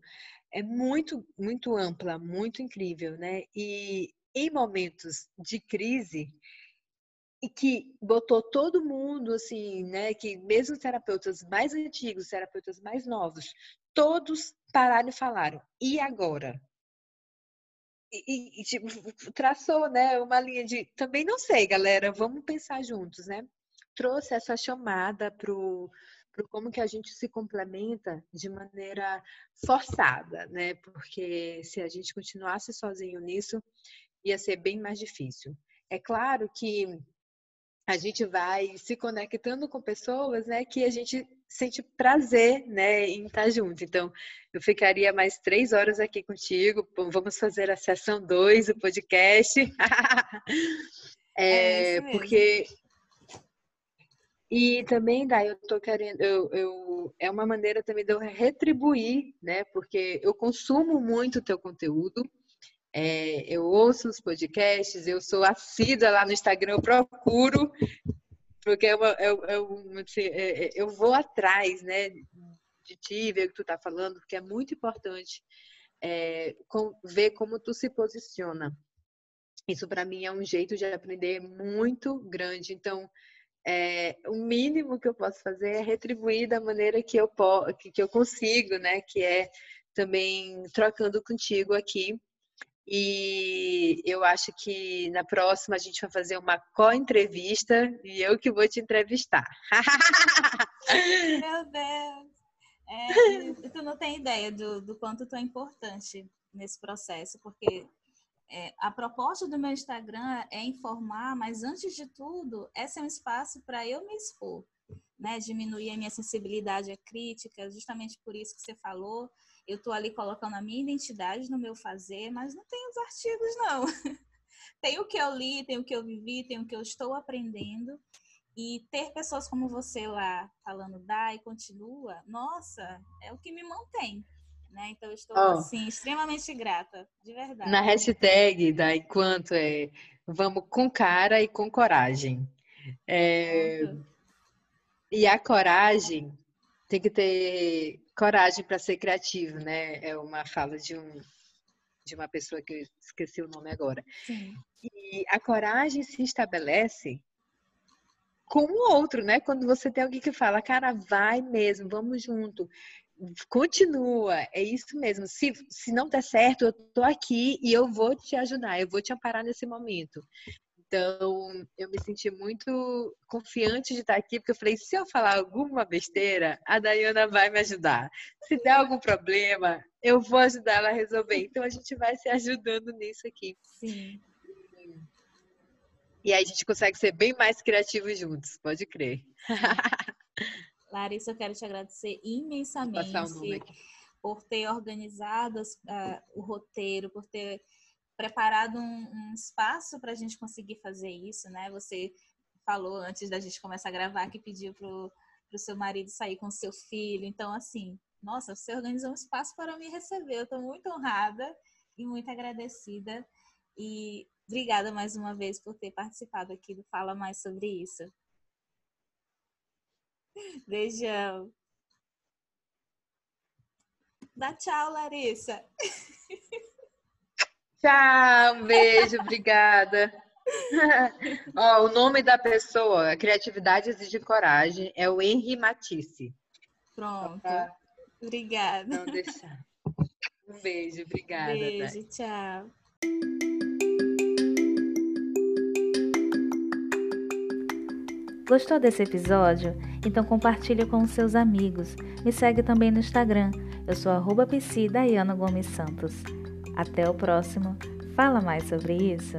é muito, muito ampla, muito incrível, né? E em momentos de crise, e que botou todo mundo assim, né? Que mesmo os terapeutas mais antigos, os terapeutas mais novos, todos pararam e falaram: e agora? E, e tipo, traçou, né? Uma linha de também não sei, galera. Vamos pensar juntos, né? Trouxe essa chamada pro pro como que a gente se complementa de maneira forçada, né? Porque se a gente continuasse sozinho nisso, ia ser bem mais difícil. É claro que a gente vai se conectando com pessoas, né, que a gente sente prazer, né, em estar junto. Então, eu ficaria mais três horas aqui contigo. Vamos fazer a sessão 2 do podcast. é, é porque e também, daí eu tô querendo, eu, eu, é uma maneira também de eu retribuir, né? Porque eu consumo muito o teu conteúdo, é, eu ouço os podcasts, eu sou assídua lá no Instagram, eu procuro, porque eu, eu, eu, eu vou atrás, né, de ti, ver o que tu tá falando, porque é muito importante é, com, ver como tu se posiciona. Isso para mim é um jeito de aprender muito grande. Então, é, o mínimo que eu posso fazer é retribuir da maneira que eu, que, que eu consigo, né? Que é também trocando contigo aqui e eu acho que na próxima a gente vai fazer uma co-entrevista e eu que vou te entrevistar. Meu Deus! É, tu não tem ideia do, do quanto tu é importante nesse processo, porque é, a proposta do meu Instagram é informar, mas antes de tudo, esse é um espaço para eu me expor, né? Diminuir a minha sensibilidade à crítica, justamente por isso que você falou eu estou ali colocando a minha identidade no meu fazer, mas não tem os artigos, não. tem o que eu li, tem o que eu vivi, tem o que eu estou aprendendo. E ter pessoas como você lá falando dá e continua, nossa, é o que me mantém. Né? Então, eu estou, oh, assim, extremamente grata, de verdade. Na hashtag da Enquanto é vamos com cara e com coragem. É, e a coragem tem que ter coragem para ser criativo, né? É uma fala de um de uma pessoa que eu esqueci o nome agora. Sim. E a coragem se estabelece com o outro, né? Quando você tem alguém que fala, cara, vai mesmo, vamos junto. Continua, é isso mesmo. Se, se não der certo, eu tô aqui e eu vou te ajudar, eu vou te amparar nesse momento. Então, eu me senti muito confiante de estar aqui, porque eu falei: se eu falar alguma besteira, a Dayana vai me ajudar. Se der algum problema, eu vou ajudar ela a resolver. Então, a gente vai se ajudando nisso aqui. Sim. E aí a gente consegue ser bem mais criativos juntos, pode crer. Larissa, eu quero te agradecer imensamente por ter organizado uh, o roteiro, por ter preparado um, um espaço para a gente conseguir fazer isso, né? Você falou antes da gente começar a gravar que pediu para o seu marido sair com seu filho. Então, assim, nossa, você organizou um espaço para me receber. Eu estou muito honrada e muito agradecida. E obrigada mais uma vez por ter participado aqui do Fala Mais sobre isso. Beijão. Dá tchau, Larissa. Tchau, um beijo, obrigada. Ó, o nome da pessoa, Criatividade Exige Coragem, é o Henri Matisse. Pronto. Pra... Obrigada. Não deixar. Um beijo, obrigada. Beijo, tchau. Gostou desse episódio? Então compartilhe com os seus amigos. Me segue também no Instagram. Eu sou arroba Gomes Santos. Até o próximo. Fala mais sobre isso.